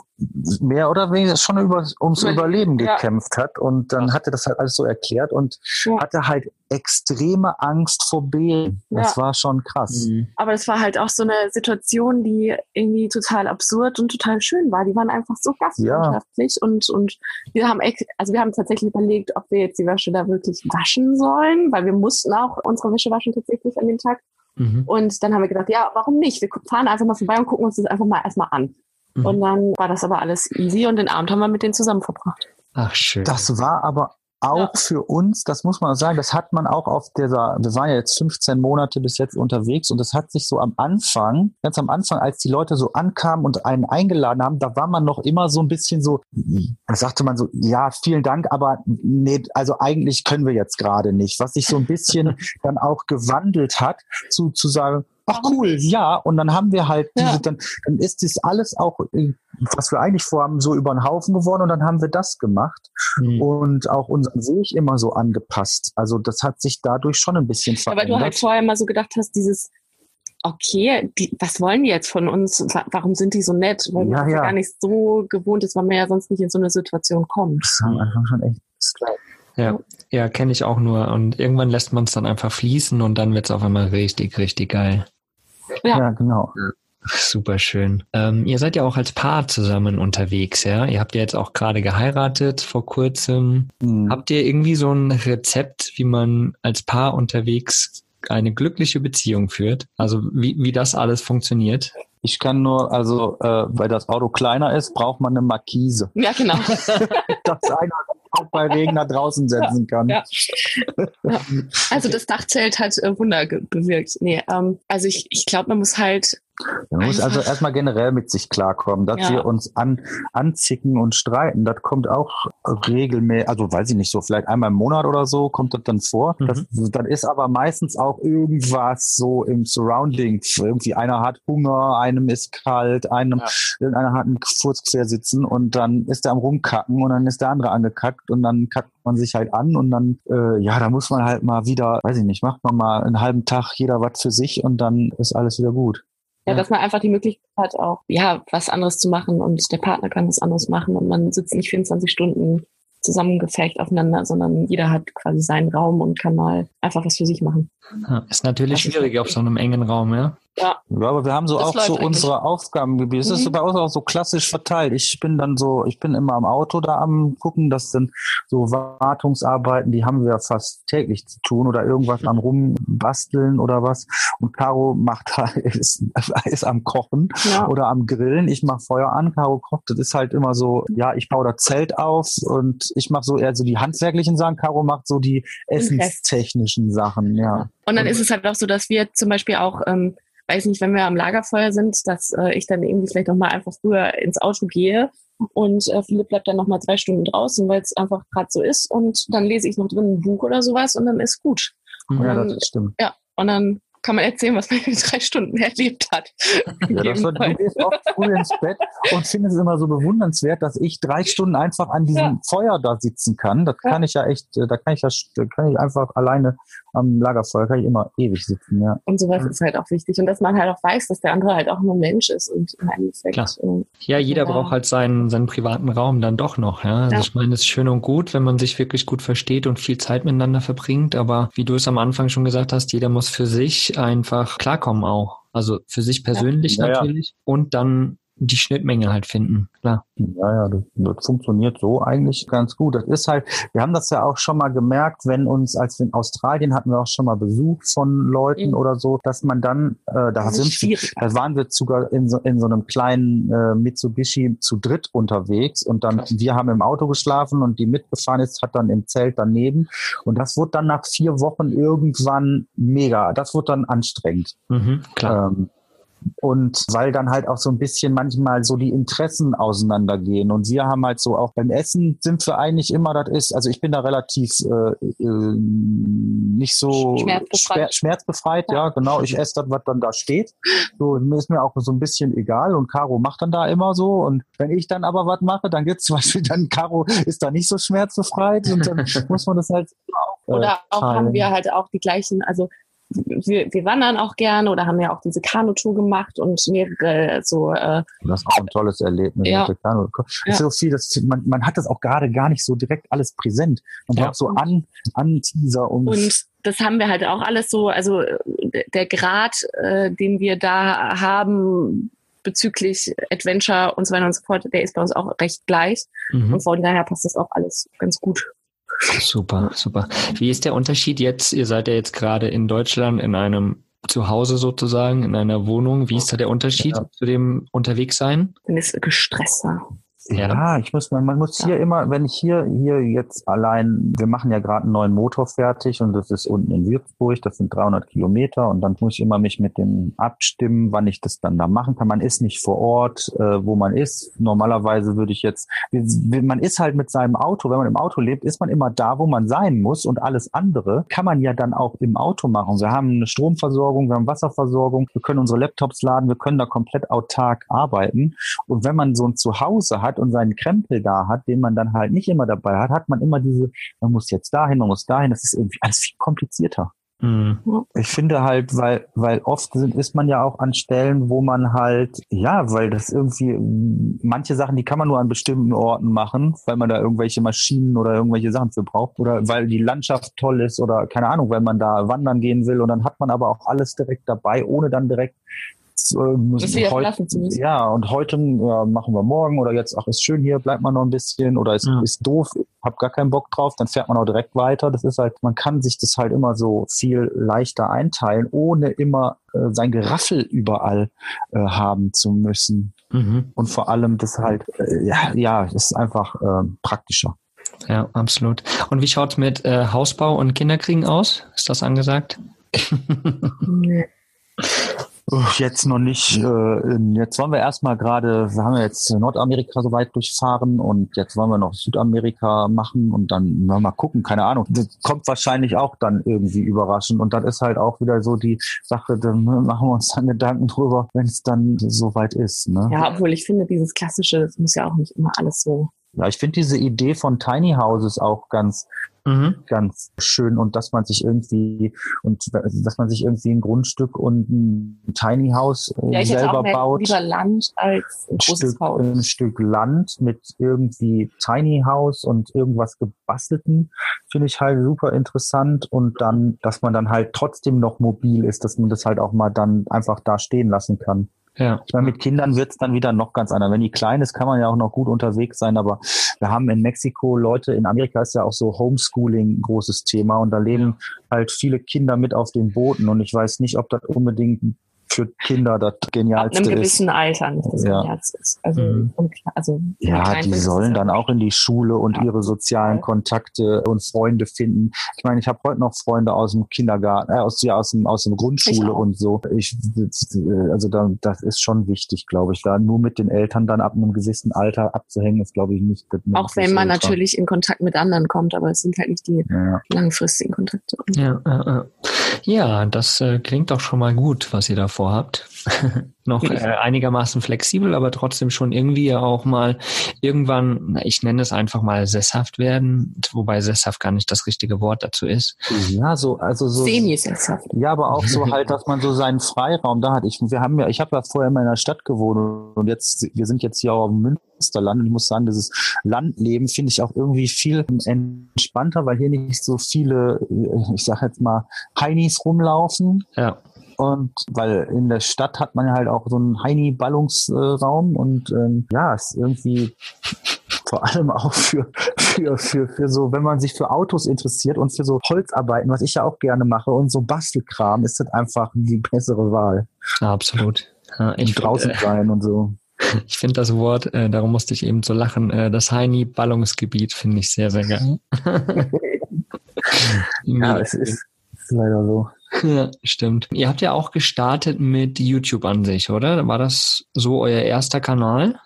mehr oder weniger schon über, ums. Überleben gekämpft hat. Und dann hat er das halt alles so erklärt und hatte halt extreme Angst vor Bären. Das war schon krass.
Mhm. Aber es war halt auch so eine Situation, die irgendwie total absurd und total schön war. Die waren einfach so gastfreundschaftlich und, und wir haben, also wir haben tatsächlich überlegt, ob wir jetzt die Wäsche da wirklich waschen sollen, weil wir mussten auch unsere Wäsche waschen tatsächlich an dem Tag. Mhm. Und dann haben wir gedacht, ja, warum nicht? Wir fahren einfach mal vorbei und gucken uns das einfach mal erstmal an. Mhm. Und dann war das aber alles easy und den Abend haben wir mit denen zusammen verbracht.
Ach, schön. Das war aber auch ja. für uns, das muss man sagen, das hat man auch auf dieser, wir waren ja jetzt 15 Monate bis jetzt unterwegs und das hat sich so am Anfang, ganz am Anfang, als die Leute so ankamen und einen eingeladen haben, da war man noch immer so ein bisschen so, da sagte man so, ja, vielen Dank, aber nee, also eigentlich können wir jetzt gerade nicht, was sich so ein bisschen *laughs* dann auch gewandelt hat zu, zu sagen, ach cool, ja. Und dann haben wir halt diese, dann, dann ist das alles auch, äh, was wir eigentlich vorhaben, so über den Haufen geworden und dann haben wir das gemacht mhm. und auch unseren Weg immer so angepasst. Also das hat sich dadurch schon ein bisschen
verändert. Aber du halt vorher immer so gedacht hast, dieses okay, die, was wollen die jetzt von uns? Warum sind die so nett? Weil ja, man ja. gar nicht so gewohnt ist, weil man ja sonst nicht in so eine Situation kommt. Das am Anfang schon echt
ja, ja kenne ich auch nur. Und irgendwann lässt man es dann einfach fließen und dann wird es auf einmal richtig, richtig geil.
Ja, ja genau.
Super schön. Ähm, ihr seid ja auch als Paar zusammen unterwegs, ja? Ihr habt ja jetzt auch gerade geheiratet vor kurzem. Mhm. Habt ihr irgendwie so ein Rezept, wie man als Paar unterwegs eine glückliche Beziehung führt? Also wie, wie das alles funktioniert?
Ich kann nur, also äh, weil das Auto kleiner ist, braucht man eine Markise.
Ja, genau. *laughs*
dass einer auch bei Regen da draußen setzen kann. Ja,
ja. Also das Dachzelt hat äh, Wunder bewirkt. Nee, ähm, also ich, ich glaube, man muss halt
man muss also erstmal generell mit sich klarkommen, dass ja. wir uns an, anzicken und streiten. Das kommt auch regelmäßig, also weiß ich nicht, so vielleicht einmal im Monat oder so kommt das dann vor. Mhm. Das, dann ist aber meistens auch irgendwas so im Surrounding. Irgendwie einer hat Hunger, einem ist kalt, einem, ja. irgendeiner hat einen Furz quer sitzen und dann ist der am rumkacken und dann ist der andere angekackt und dann kackt man sich halt an und dann, äh, ja, da muss man halt mal wieder, weiß ich nicht, macht man mal einen halben Tag jeder was für sich und dann ist alles wieder gut.
Ja, dass man einfach die Möglichkeit hat, auch ja was anderes zu machen und der Partner kann was anderes machen und man sitzt nicht 24 Stunden zusammengefecht aufeinander, sondern jeder hat quasi seinen Raum und kann mal einfach was für sich machen.
Ja, ist natürlich schwierig auf so einem engen Raum, ja.
Ja. ja, aber wir haben so das auch so eigentlich. unsere Aufgabengebiete. Es mhm. ist bei uns auch so klassisch verteilt. Ich bin dann so, ich bin immer am Auto da am gucken, das sind so Wartungsarbeiten, die haben wir fast täglich zu tun oder irgendwas am rumbasteln oder was. Und Caro macht *laughs* ist, ist am Kochen ja. oder am Grillen. Ich mache Feuer an, Caro kocht. Das ist halt immer so, ja, ich baue das Zelt auf und ich mache so eher so die handwerklichen Sachen. Caro macht so die essenstechnischen Sachen, ja.
Und dann ist es halt auch so, dass wir zum Beispiel auch ähm, weiß nicht, wenn wir am Lagerfeuer sind, dass äh, ich dann irgendwie vielleicht noch mal einfach früher ins Auto gehe und äh, Philipp bleibt dann noch mal zwei Stunden draußen, weil es einfach gerade so ist und dann lese ich noch drin ein Buch oder sowas und dann ist gut.
Ja,
dann,
das stimmt.
Ja, und dann kann man erzählen, was man in drei Stunden erlebt hat.
Ja, das wird, du gehst auch früh ins Bett und findest es immer so bewundernswert, dass ich drei Stunden einfach an diesem ja. Feuer da sitzen kann. Das ja. kann ich ja echt, da kann ich ja, da kann ich einfach alleine am Lagerfeuer kann ich immer ewig sitzen, ja.
Und sowas ja. ist halt auch wichtig. Und dass man halt auch weiß, dass der andere halt auch nur Mensch ist und im Endeffekt.
Klar. Äh, ja, jeder braucht halt seinen, seinen privaten Raum dann doch noch, ja. Also ich meine, es ist schön und gut, wenn man sich wirklich gut versteht und viel Zeit miteinander verbringt. Aber wie du es am Anfang schon gesagt hast, jeder muss für sich einfach klarkommen auch. Also für sich persönlich ja. natürlich ja, ja. und dann die Schnittmenge halt finden, klar.
Ja, ja, das, das, funktioniert so eigentlich ganz gut. Das ist halt, wir haben das ja auch schon mal gemerkt, wenn uns, als wir in Australien hatten wir auch schon mal Besuch von Leuten mhm. oder so, dass man dann, äh, da sind wir, da waren wir sogar in so, in so einem kleinen äh, Mitsubishi zu dritt unterwegs und dann, Krass. wir haben im Auto geschlafen und die mitgefahren ist, hat dann im Zelt daneben und das wurde dann nach vier Wochen irgendwann mega, das wurde dann anstrengend.
Mhm, klar. Ähm,
und weil dann halt auch so ein bisschen manchmal so die Interessen auseinandergehen. Und wir haben halt so auch beim Essen sind wir eigentlich immer, das ist, also ich bin da relativ äh, äh, nicht so schmerzbefreit, schmerzbefreit ja. ja. genau. Ich esse das, was dann da steht. So ist mir auch so ein bisschen egal und Caro macht dann da immer so. Und wenn ich dann aber was mache, dann gibt's *laughs* zum Beispiel dann Caro ist da nicht so schmerzbefreit und dann *laughs* muss man das halt
auch. Äh, Oder auch teilen. haben wir halt auch die gleichen, also wir, wir wandern auch gerne oder haben ja auch diese Kanutour gemacht und mehrere so. Äh,
das ist auch ein tolles Erlebnis ja. mit der. Ja. so viel, das, man, man hat das auch gerade gar nicht so direkt alles präsent. Man ja. braucht so an, an Teaser
und, und das haben wir halt auch alles so, also der Grad, äh, den wir da haben bezüglich Adventure und so weiter und so fort, der ist bei uns auch recht gleich. Mhm. Und von daher passt das auch alles ganz gut.
Super, super. Wie ist der Unterschied jetzt? Ihr seid ja jetzt gerade in Deutschland in einem Zuhause sozusagen, in einer Wohnung. Wie ist da der Unterschied ja. zu dem Unterwegssein?
Dann ist gestresster.
Ja, ja ich muss, man, man muss ja. hier immer, wenn ich hier, hier jetzt allein, wir machen ja gerade einen neuen Motor fertig und das ist unten in Würzburg, das sind 300 Kilometer und dann muss ich immer mich mit dem abstimmen, wann ich das dann da machen kann. Man ist nicht vor Ort, äh, wo man ist. Normalerweise würde ich jetzt, man ist halt mit seinem Auto, wenn man im Auto lebt, ist man immer da, wo man sein muss und alles andere kann man ja dann auch im Auto machen. Wir haben eine Stromversorgung, wir haben Wasserversorgung, wir können unsere Laptops laden, wir können da komplett autark arbeiten. Und wenn man so ein Zuhause hat und seinen Krempel da hat, den man dann halt nicht immer dabei hat, hat man immer diese, man muss jetzt dahin, man muss dahin, das ist irgendwie *laughs* alles viel komplizierter. Mhm. Ich finde halt, weil, weil oft sind, ist man ja auch an Stellen, wo man halt, ja, weil das irgendwie, manche Sachen, die kann man nur an bestimmten Orten machen, weil man da irgendwelche Maschinen oder irgendwelche Sachen für braucht oder weil die Landschaft toll ist oder keine Ahnung, weil man da wandern gehen will und dann hat man aber auch alles direkt dabei, ohne dann direkt ähm, heute, ja, und heute ja, machen wir morgen oder jetzt, ach, ist schön hier, bleibt man noch ein bisschen oder es ja. ist doof, hab gar keinen Bock drauf, dann fährt man auch direkt weiter. Das ist halt, man kann sich das halt immer so viel leichter einteilen, ohne immer äh, sein Geraffel überall äh, haben zu müssen. Mhm. Und vor allem das halt, äh, ja, ja, ist einfach äh, praktischer.
Ja, absolut. Und wie schaut's mit äh, Hausbau und Kinderkriegen aus? Ist das angesagt?
Jetzt noch nicht. Äh, jetzt wollen wir erstmal gerade, wir haben jetzt Nordamerika so weit durchfahren und jetzt wollen wir noch Südamerika machen und dann mal gucken, keine Ahnung. Das kommt wahrscheinlich auch dann irgendwie überraschend und dann ist halt auch wieder so die Sache, dann machen wir uns dann Gedanken drüber, wenn es dann so weit ist. Ne?
Ja, obwohl ich finde, dieses klassische, das muss ja auch nicht immer alles so
ja, ich finde diese Idee von Tiny Houses auch ganz mhm. ganz schön und dass man sich irgendwie und dass man sich irgendwie ein Grundstück und ein Tiny House äh, ja, selber baut.
Lieber Land als ein, ein großes
Stück, Haus. Ein Stück Land mit irgendwie Tiny House und irgendwas gebastelten finde ich halt super interessant und dann, dass man dann halt trotzdem noch mobil ist, dass man das halt auch mal dann einfach da stehen lassen kann. Ja. Ich meine, mit Kindern wird's dann wieder noch ganz anders. Wenn die klein ist, kann man ja auch noch gut unterwegs sein, aber wir haben in Mexiko Leute, in Amerika ist ja auch so Homeschooling ein großes Thema und da leben halt viele Kinder mit auf den Booten und ich weiß nicht, ob das unbedingt für Kinder das Genialste ist. Ab einem gewissen
ist. Alter nicht das ja. Genialste ist. Also, mhm.
also ja, die sollen dann auch in die Schule und ja. ihre sozialen Kontakte und Freunde finden. Ich meine, ich habe heute noch Freunde aus dem Kindergarten, äh, aus, ja, aus dem aus dem Grundschule und so. Ich, also da, das ist schon wichtig, glaube ich. Da nur mit den Eltern dann ab einem gewissen Alter abzuhängen, ist, glaube ich, nicht.
Auch wenn man ultra. natürlich in Kontakt mit anderen kommt, aber es sind halt nicht die ja. langfristigen Kontakte.
Ja, ja, ja. das äh, klingt doch schon mal gut, was ihr da vorhabt. *laughs* noch äh, einigermaßen flexibel, aber trotzdem schon irgendwie auch mal irgendwann, ich nenne es einfach mal sesshaft werden, wobei sesshaft gar nicht das richtige Wort dazu ist.
Ja, so, also so.
Semi-sesshaft.
Ja, aber auch so halt, dass man so seinen Freiraum da hat. Ich, wir haben ja, ich habe ja vorher in meiner Stadt gewohnt und jetzt, wir sind jetzt hier auch im Münsterland und ich muss sagen, dieses Landleben finde ich auch irgendwie viel entspannter, weil hier nicht so viele, ich sag jetzt mal, Heinis rumlaufen. Ja. Und weil in der Stadt hat man ja halt auch so einen Heini-Ballungsraum und ähm, ja, ist irgendwie vor allem auch für, für, für, für so, wenn man sich für Autos interessiert und für so Holzarbeiten, was ich ja auch gerne mache und so Bastelkram, ist das einfach die bessere Wahl.
absolut.
Ja, ich draußen find, äh, sein und so. *laughs*
Ich finde das Wort, äh, darum musste ich eben so lachen, äh, das Heini-Ballungsgebiet finde ich sehr, sehr geil. *laughs*
ja, es ist, ist leider so.
Ja, stimmt. Ihr habt ja auch gestartet mit YouTube an sich, oder? War das so euer erster Kanal?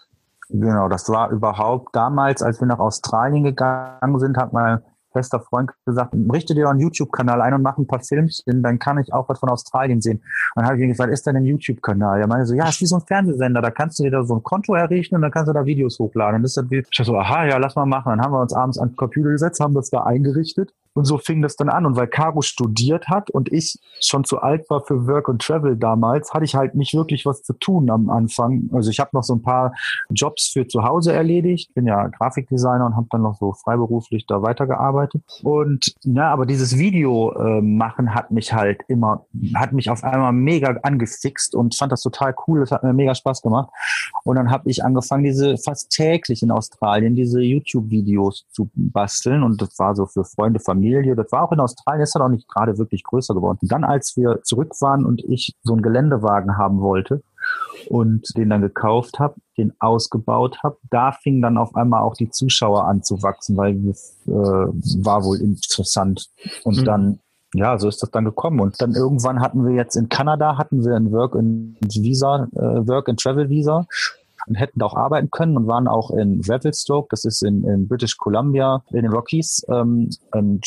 Genau, das war überhaupt damals, als wir nach Australien gegangen sind, hat man bester Freund gesagt, richte dir einen YouTube-Kanal ein und mach ein paar Filmchen, dann kann ich auch was von Australien sehen. Und dann habe ich ihn gesagt, ist denn ein YouTube-Kanal? Er meinte so, ja, ist wie so ein Fernsehsender, da kannst du dir da so ein Konto errichten und dann kannst du da Videos hochladen. Und das ist dann, ich so, aha, ja, lass mal machen. Dann haben wir uns abends an den Computer gesetzt, haben das da eingerichtet und so fing das dann an. Und weil Caro studiert hat und ich schon zu alt war für Work and Travel damals, hatte ich halt nicht wirklich was zu tun am Anfang. Also ich habe noch so ein paar Jobs für zu Hause erledigt. Bin ja Grafikdesigner und habe dann noch so freiberuflich da weitergearbeitet. Und ja, aber dieses Video äh, machen hat mich halt immer, hat mich auf einmal mega angefixt und fand das total cool. Das hat mir mega Spaß gemacht. Und dann habe ich angefangen, diese fast täglich in Australien diese YouTube-Videos zu basteln. Und das war so für Freunde, Familie Familie. Das war auch in Australien, ist halt auch nicht gerade wirklich größer geworden. Und dann, als wir zurück waren und ich so einen Geländewagen haben wollte und den dann gekauft habe, den ausgebaut habe. Da fing dann auf einmal auch die Zuschauer an zu wachsen, weil es äh, war wohl interessant. Und mhm. dann ja, so ist das dann gekommen. Und dann irgendwann hatten wir jetzt in Kanada hatten wir ein Work and Visa, äh, Work and Travel Visa und hätten auch arbeiten können und waren auch in Revelstoke, das ist in, in British Columbia, in den Rockies, ähm, und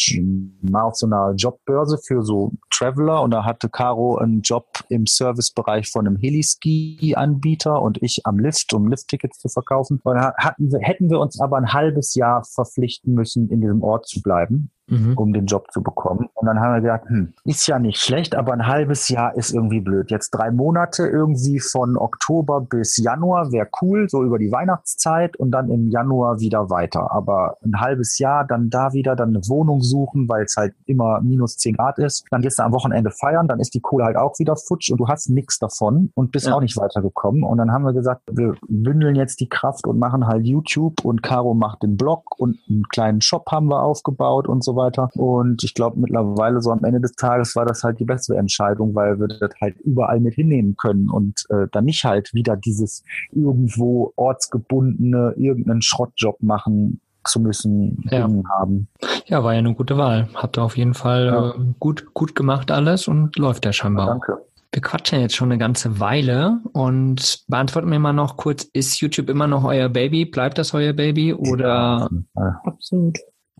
mal auf so einer Jobbörse für so Traveler und da hatte Caro einen Job im Servicebereich von einem Heliski-Anbieter und ich am Lift, um Lift-Tickets zu verkaufen. Und da hatten wir, hätten wir uns aber ein halbes Jahr verpflichten müssen, in diesem Ort zu bleiben mhm. um den Job zu bekommen. Und dann haben wir gedacht, hm, ist ja nicht schlecht, aber ein halbes Jahr ist irgendwie blöd. Jetzt drei Monate irgendwie von Oktober bis Januar wäre cool, so über die Weihnachtszeit und dann im Januar wieder weiter. Aber ein halbes Jahr, dann da wieder, dann eine Wohnung suchen, weil es halt immer minus zehn Grad ist. Dann gehst du am Wochenende feiern, dann ist die Kohle halt auch wieder futsch und du hast nichts davon und bist ja. auch nicht weitergekommen. Und dann haben wir gesagt, wir bündeln jetzt die Kraft und machen halt YouTube und Caro macht den Blog und einen kleinen Shop haben wir aufgebaut und so weiter weiter. Und ich glaube mittlerweile so am Ende des Tages war das halt die bessere Entscheidung, weil wir das halt überall mit hinnehmen können und äh, dann nicht halt wieder dieses irgendwo ortsgebundene, irgendeinen Schrottjob machen zu müssen
ja. haben. Ja, war ja eine gute Wahl. Habt ihr auf jeden Fall ja. äh, gut, gut gemacht alles und läuft ja scheinbar. Ja, danke. Wir quatschen jetzt schon eine ganze Weile und beantworten mir mal noch kurz, ist YouTube immer noch euer Baby? Bleibt das euer Baby oder?
Ja,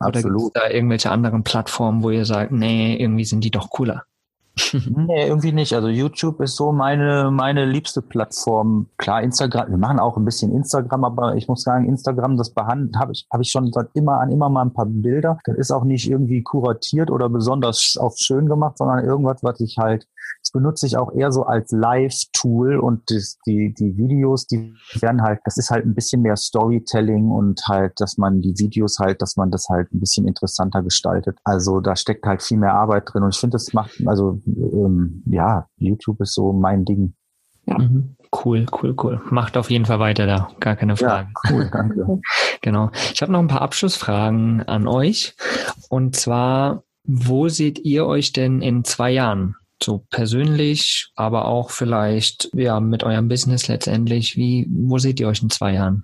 absolut.
Oder gibt es da irgendwelche anderen Plattformen, wo ihr sagt, nee, irgendwie sind die doch cooler? *laughs*
nee, irgendwie nicht. Also YouTube ist so meine, meine liebste Plattform. Klar, Instagram, wir machen auch ein bisschen Instagram, aber ich muss sagen, Instagram, das behandelt, habe ich, habe ich schon seit immer an immer mal ein paar Bilder. Das ist auch nicht irgendwie kuratiert oder besonders auf schön gemacht, sondern irgendwas, was ich halt das benutze ich auch eher so als Live-Tool und das, die, die Videos, die werden halt, das ist halt ein bisschen mehr Storytelling und halt, dass man die Videos halt, dass man das halt ein bisschen interessanter gestaltet. Also da steckt halt viel mehr Arbeit drin und ich finde, das macht, also ähm, ja, YouTube ist so mein Ding.
Ja. Mhm. Cool, cool, cool. Macht auf jeden Fall weiter da, gar keine Frage.
Ja, cool, danke. *laughs*
genau. Ich habe noch ein paar Abschlussfragen an euch. Und zwar, wo seht ihr euch denn in zwei Jahren? So persönlich, aber auch vielleicht ja mit eurem Business letztendlich. Wie, wo seht ihr euch in zwei Jahren?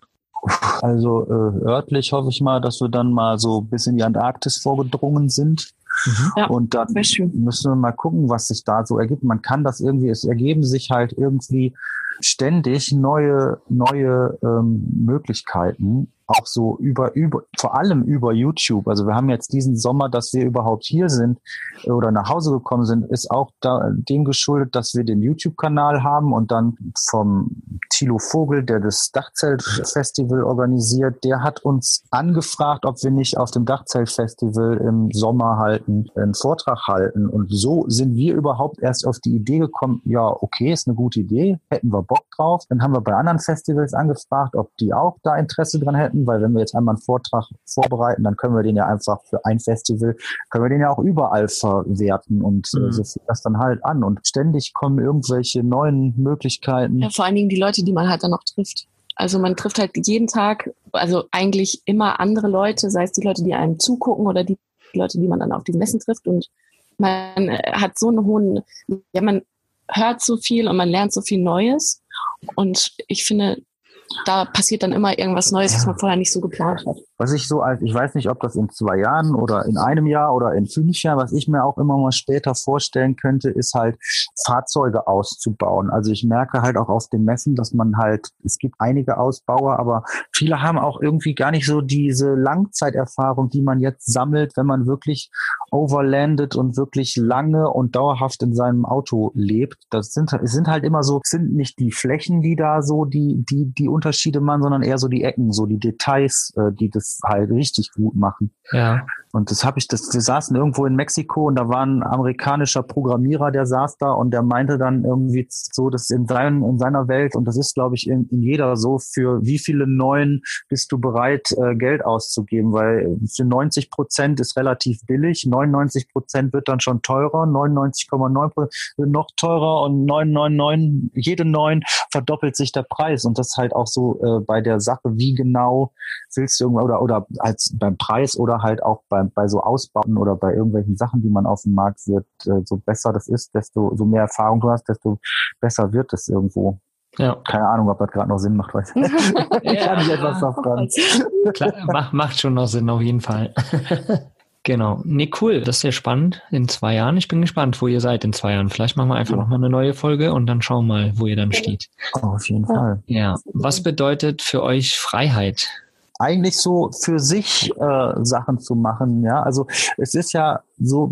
Also äh, örtlich hoffe ich mal, dass wir dann mal so bis in die Antarktis vorgedrungen sind. Mhm. Ja, und dann müssen wir mal gucken, was sich da so ergibt. Man kann das irgendwie, es ergeben sich halt irgendwie ständig neue, neue ähm, Möglichkeiten auch so über, über, vor allem über YouTube. Also wir haben jetzt diesen Sommer, dass wir überhaupt hier sind oder nach Hause gekommen sind, ist auch da, dem geschuldet, dass wir den YouTube-Kanal haben und dann vom Thilo Vogel, der das Dachzeltfestival organisiert, der hat uns angefragt, ob wir nicht auf dem Dachzeltfestival im Sommer halten, einen Vortrag halten. Und so sind wir überhaupt erst auf die Idee gekommen, ja, okay, ist eine gute Idee, hätten wir Bock drauf. Dann haben wir bei anderen Festivals angefragt, ob die auch da Interesse dran hätten halten, weil wenn wir jetzt einmal einen Vortrag vorbereiten, dann können wir den ja einfach für ein Festival, können wir den ja auch überall verwerten und äh, mhm. so fängt das dann halt an. Und ständig kommen irgendwelche neuen Möglichkeiten.
Ja, vor allen Dingen die Leute, die man halt dann noch trifft. Also man trifft halt jeden Tag, also eigentlich immer andere Leute, sei es die Leute, die einem zugucken oder die Leute, die man dann auf diesen Messen trifft. Und man äh, hat so einen hohen, ja, man hört so viel und man lernt so viel Neues. Und ich finde, da passiert dann immer irgendwas Neues, was man vorher nicht so geplant hat.
Was ich so als, ich weiß nicht, ob das in zwei Jahren oder in einem Jahr oder in fünf Jahren, was ich mir auch immer mal später vorstellen könnte, ist halt Fahrzeuge auszubauen. Also ich merke halt auch auf den Messen, dass man halt, es gibt einige Ausbauer, aber viele haben auch irgendwie gar nicht so diese Langzeiterfahrung, die man jetzt sammelt, wenn man wirklich overlandet und wirklich lange und dauerhaft in seinem Auto lebt. Das sind, es sind halt immer so, sind nicht die Flächen, die da so die, die, die Unterschiede machen, sondern eher so die Ecken, so die Details, äh, die das halt richtig gut machen.
Ja.
Und das habe ich, das, wir saßen irgendwo in Mexiko und da war ein amerikanischer Programmierer, der saß da und der meinte dann irgendwie so, dass in, sein, in seiner Welt, und das ist, glaube ich, in, in jeder so, für wie viele neuen bist du bereit, äh, Geld auszugeben? Weil für 90 Prozent ist relativ billig, 99 Prozent wird dann schon teurer, 99,9 wird noch teurer und 999, jede neun verdoppelt sich der Preis. Und das halt auch so äh, bei der Sache, wie genau willst du oder, oder als beim Preis oder halt auch bei, bei so Ausbauten oder bei irgendwelchen Sachen, die man auf dem Markt wird, äh, so besser das ist, desto so mehr Erfahrung du hast, desto besser wird es irgendwo. Ja. Keine Ahnung, ob das gerade noch Sinn macht. Weiß. *laughs*
ja, Kann ich etwas davon. Klar, macht, macht schon noch Sinn, auf jeden Fall. *laughs* Genau. Nee, cool. Das ist sehr spannend. In zwei Jahren. Ich bin gespannt, wo ihr seid in zwei Jahren. Vielleicht machen wir einfach ja. nochmal eine neue Folge und dann schauen wir mal, wo ihr dann steht.
Oh, auf jeden Fall.
Ja. Was bedeutet für euch Freiheit?
Eigentlich so für sich äh, Sachen zu machen. Ja, also es ist ja so,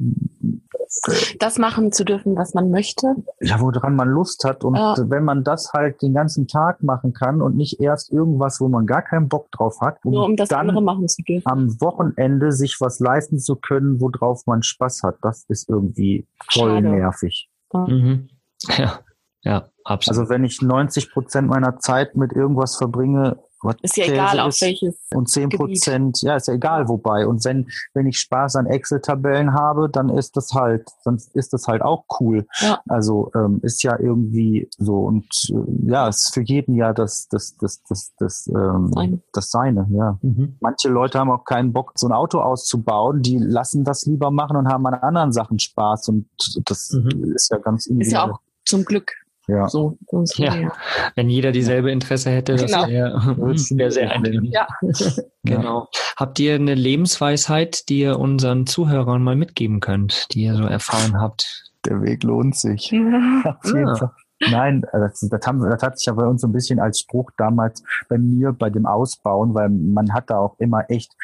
das machen zu dürfen, was man möchte.
Ja, woran man Lust hat. Und ja. wenn man das halt den ganzen Tag machen kann und nicht erst irgendwas, wo man gar keinen Bock drauf hat,
um nur um das dann andere machen zu dürfen.
Am Wochenende sich was leisten zu können, worauf man Spaß hat, das ist irgendwie voll Schade. nervig.
Ja. Mhm. ja, ja,
absolut. Also wenn ich 90 Prozent meiner Zeit mit irgendwas verbringe,
was ist ja egal, auf welches.
Und 10 Prozent, ja, ist ja egal, wobei. Und wenn, wenn ich Spaß an Excel-Tabellen habe, dann ist das halt, sonst ist das halt auch cool. Ja. Also ähm, ist ja irgendwie so. Und äh, ja, es ist für jeden ja das, das, das, das, das, ähm, Seine. das Seine, ja. Mhm. Manche Leute haben auch keinen Bock, so ein Auto auszubauen, die lassen das lieber machen und haben an anderen Sachen Spaß. Und das mhm. ist ja ganz
Ist ja auch zum Glück
ja.
So, ja. Wenn jeder dieselbe Interesse hätte, das genau. wäre *laughs* wär sehr eintönig. *laughs* Ja. genau. Habt ihr eine Lebensweisheit, die ihr unseren Zuhörern mal mitgeben könnt, die ihr so erfahren habt?
Der Weg lohnt sich. *laughs* Auf jeden ah. Fall. Nein, äh, das, das, haben, das hat sich ja bei uns so ein bisschen als Spruch damals bei mir bei dem Ausbauen, weil man hat da auch immer echt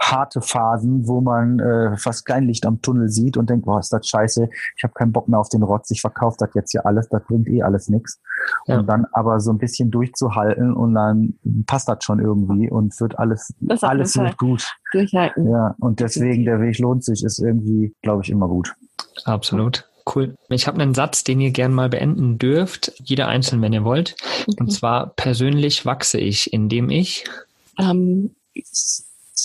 harte Phasen, wo man äh, fast kein Licht am Tunnel sieht und denkt, boah, ist das scheiße, ich habe keinen Bock mehr auf den Rotz, ich verkaufe das jetzt hier alles, das bringt eh alles nix. Ja. Und dann aber so ein bisschen durchzuhalten und dann passt das schon irgendwie und wird alles, alles wird gut.
Durchhalten.
Ja, und deswegen der Weg lohnt sich, ist irgendwie, glaube ich, immer gut.
Absolut. Cool. Ich habe einen Satz, den ihr gern mal beenden dürft, jeder einzeln, wenn ihr wollt. Okay. Und zwar, persönlich wachse ich, indem ich
ähm,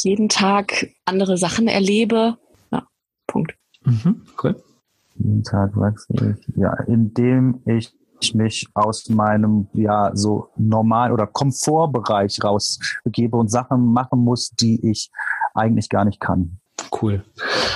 jeden Tag andere Sachen erlebe. Ja, Punkt.
Mhm, cool.
Jeden Tag wachse ich, ja, indem ich mich aus meinem ja so normal oder Komfortbereich rausbegebe und Sachen machen muss, die ich eigentlich gar nicht kann.
Cool.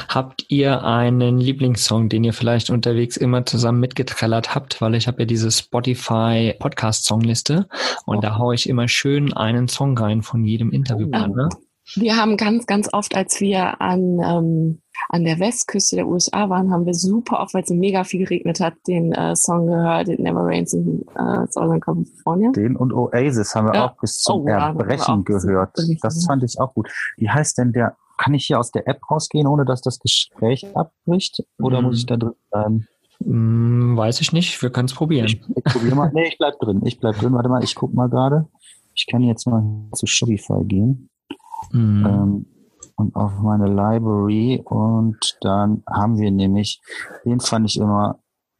Habt ihr einen Lieblingssong, den ihr vielleicht unterwegs immer zusammen mitgetrellert habt? Weil ich habe ja diese Spotify Podcast Songliste und oh. da haue ich immer schön einen Song rein von jedem Interviewpartner.
Oh. Wir haben ganz, ganz oft, als wir an, ähm, an der Westküste der USA waren, haben wir super oft, weil es mega viel geregnet hat, den äh, Song gehört, It Never Rains in äh, Southern California.
Den und Oasis haben wir ja. auch bis zum oh, Erbrechen gehört. Das fand ich auch gut. Wie heißt denn der kann ich hier aus der App rausgehen, ohne dass das Gespräch abbricht? Oder mm. muss ich da drin bleiben?
Mm, weiß ich nicht. Wir können es probieren. Ich,
ich probiere mal. Nee, ich bleib drin. Ich bleib drin. Warte mal, ich guck mal gerade. Ich kann jetzt mal zu Shopify gehen. Mm. Ähm, und auf meine Library und dann haben wir nämlich, den fand ich immer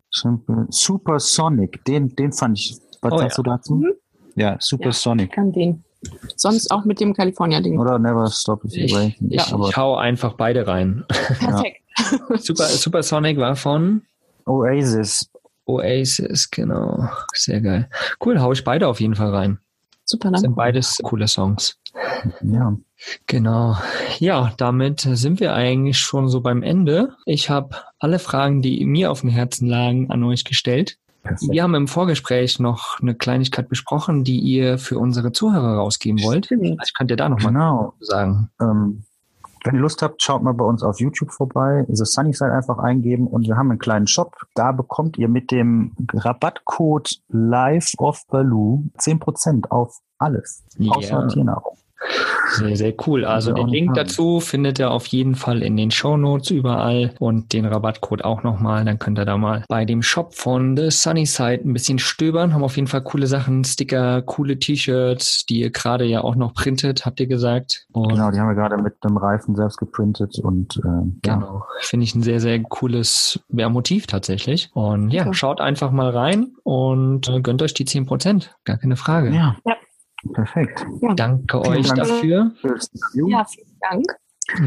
Supersonic, den, den fand ich, was oh, sagst ja. du dazu? Mhm. Ja, Supersonic.
Ja, kann den. Sonst auch mit dem California-Ding.
Oder Never Stop If
Ich, ich, ich hau einfach beide rein. *laughs* Perfekt. Super, Supersonic war von
Oasis.
Oasis, genau. Sehr geil. Cool, hau ich beide auf jeden Fall rein.
Super, danke.
Sind beides coole Songs.
Ja.
Genau. Ja, damit sind wir eigentlich schon so beim Ende. Ich habe alle Fragen, die mir auf dem Herzen lagen, an euch gestellt. Perfekt. Wir haben im Vorgespräch noch eine Kleinigkeit besprochen, die ihr für unsere Zuhörer rausgeben wollt. Vielleicht könnt ihr da noch genau. mal sagen.
Ähm, wenn ihr Lust habt, schaut mal bei uns auf YouTube vorbei, The Sunnyside einfach eingeben und wir haben einen kleinen Shop. Da bekommt ihr mit dem Rabattcode Live of Baloo 10% auf alles.
Außer Tiernahrung. Sehr, sehr cool. Also den Link dazu findet ihr auf jeden Fall in den Show Notes überall und den Rabattcode auch nochmal. Dann könnt ihr da mal bei dem Shop von The Sunny Side ein bisschen stöbern. Haben auf jeden Fall coole Sachen, Sticker, coole T-Shirts, die ihr gerade ja auch noch printet, habt ihr gesagt.
Und genau, die haben wir gerade mit einem Reifen selbst geprintet und äh,
genau. Finde ich ein sehr, sehr cooles ja, Motiv tatsächlich. Und ja, okay. schaut einfach mal rein und äh, gönnt euch die 10%. Gar keine Frage.
Ja. ja. Perfekt.
Ja. Danke vielen euch Dank dafür.
Ja, vielen Dank.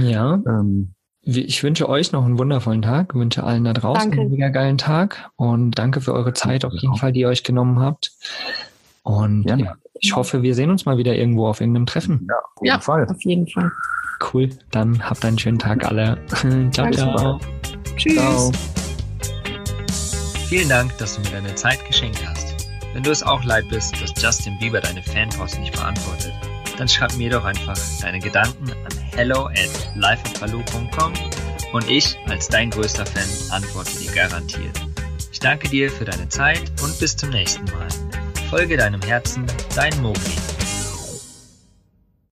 Ja. Ähm, ich wünsche euch noch einen wundervollen Tag, wünsche allen da draußen danke. einen mega geilen Tag und danke für eure Zeit auf jeden Fall, die ihr euch genommen habt. Und ja. ja. ich hoffe, wir sehen uns mal wieder irgendwo auf irgendeinem Treffen.
Ja, auf jeden ja, Fall. Auf jeden Fall.
Cool, dann habt einen schönen Tag alle. *laughs* ciao, ciao. Tschüss. Ciao. Vielen Dank, dass du mir deine Zeit geschenkt hast. Wenn du es auch leid bist, dass Justin Bieber deine Fanpost nicht beantwortet, dann schreib mir doch einfach deine Gedanken an hello at lifeofbaloo.com und ich als dein größter Fan antworte dir garantiert. Ich danke dir für deine Zeit und bis zum nächsten Mal. Folge deinem Herzen, dein Mogli.